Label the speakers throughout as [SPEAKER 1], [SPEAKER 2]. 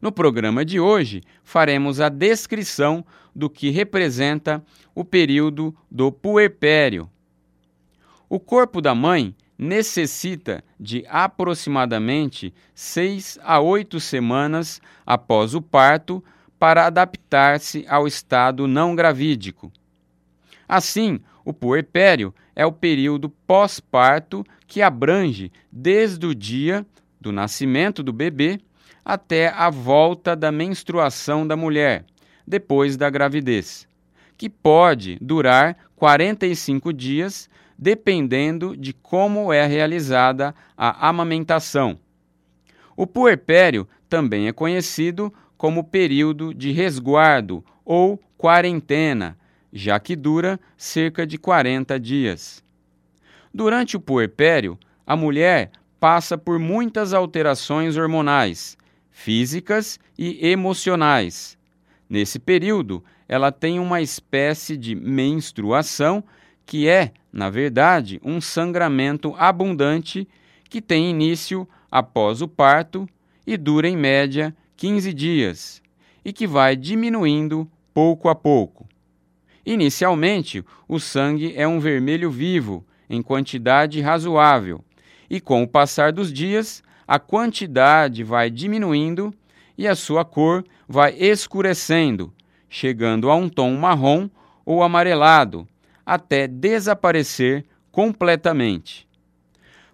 [SPEAKER 1] No programa de hoje, faremos a descrição do que representa o período do puerpério. O corpo da mãe necessita de aproximadamente 6 a 8 semanas após o parto para adaptar-se ao estado não gravídico. Assim, o puerpério é o período pós-parto que abrange desde o dia do nascimento do bebê até a volta da menstruação da mulher, depois da gravidez, que pode durar 45 dias, dependendo de como é realizada a amamentação. O puerpério também é conhecido como período de resguardo ou quarentena, já que dura cerca de 40 dias. Durante o puerpério, a mulher passa por muitas alterações hormonais, físicas e emocionais. Nesse período, ela tem uma espécie de menstruação que é, na verdade, um sangramento abundante que tem início após o parto e dura em média 15 dias e que vai diminuindo pouco a pouco. Inicialmente, o sangue é um vermelho vivo, em quantidade razoável, e com o passar dos dias, a quantidade vai diminuindo e a sua cor vai escurecendo, chegando a um tom marrom ou amarelado, até desaparecer completamente.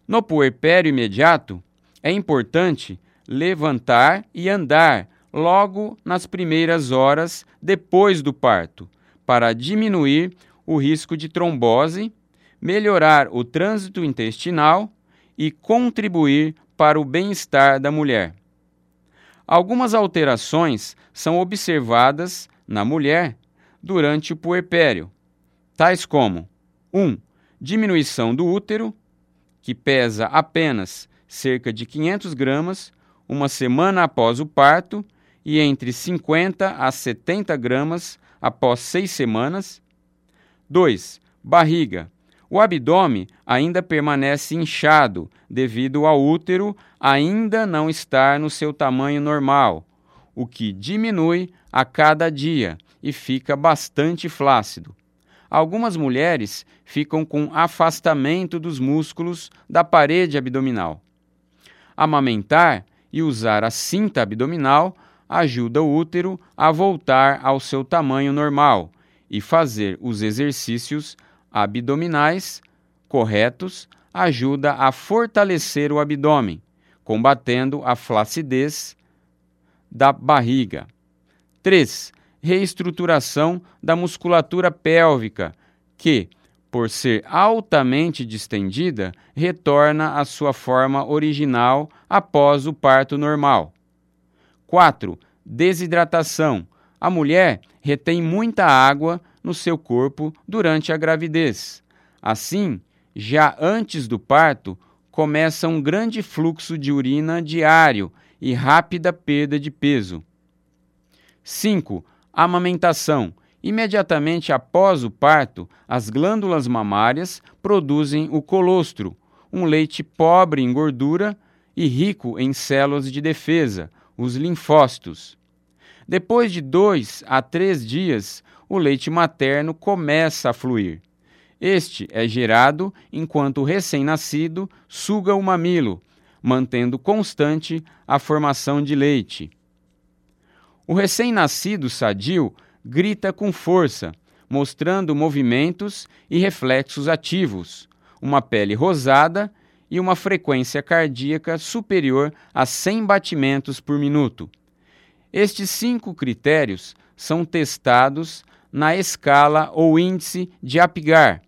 [SPEAKER 1] No puerpério imediato, é importante levantar e andar logo nas primeiras horas depois do parto para diminuir o risco de trombose, melhorar o trânsito intestinal e contribuir para o bem-estar da mulher. Algumas alterações são observadas na mulher durante o puerpério, tais como 1. Um, diminuição do útero, que pesa apenas cerca de 500 gramas uma semana após o parto e entre 50 a 70 gramas após seis semanas. 2. Barriga. O abdômen ainda permanece inchado devido ao útero ainda não estar no seu tamanho normal, o que diminui a cada dia e fica bastante flácido. Algumas mulheres ficam com afastamento dos músculos da parede abdominal. Amamentar e usar a cinta abdominal ajuda o útero a voltar ao seu tamanho normal e fazer os exercícios abdominais corretos ajuda a fortalecer o abdômen, combatendo a flacidez da barriga. 3. Reestruturação da musculatura pélvica, que, por ser altamente distendida, retorna à sua forma original após o parto normal. 4. Desidratação. A mulher retém muita água no seu corpo durante a gravidez. Assim, já antes do parto, começa um grande fluxo de urina diário e rápida perda de peso. 5. Amamentação. Imediatamente após o parto, as glândulas mamárias produzem o colostro, um leite pobre em gordura e rico em células de defesa, os linfócitos. Depois de dois a três dias, o leite materno começa a fluir. Este é gerado enquanto o recém-nascido suga o mamilo, mantendo constante a formação de leite. O recém-nascido sadio grita com força, mostrando movimentos e reflexos ativos, uma pele rosada e uma frequência cardíaca superior a 100 batimentos por minuto. Estes cinco critérios são testados na escala ou índice de Apgar,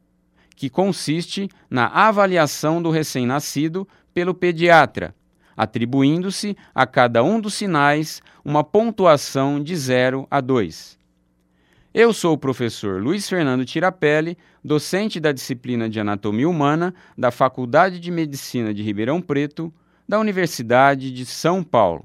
[SPEAKER 1] que consiste na avaliação do recém-nascido pelo pediatra, atribuindo-se a cada um dos sinais uma pontuação de 0 a 2. Eu sou o professor Luiz Fernando Tirapelli, docente da disciplina de Anatomia Humana da Faculdade de Medicina de Ribeirão Preto, da Universidade de São Paulo.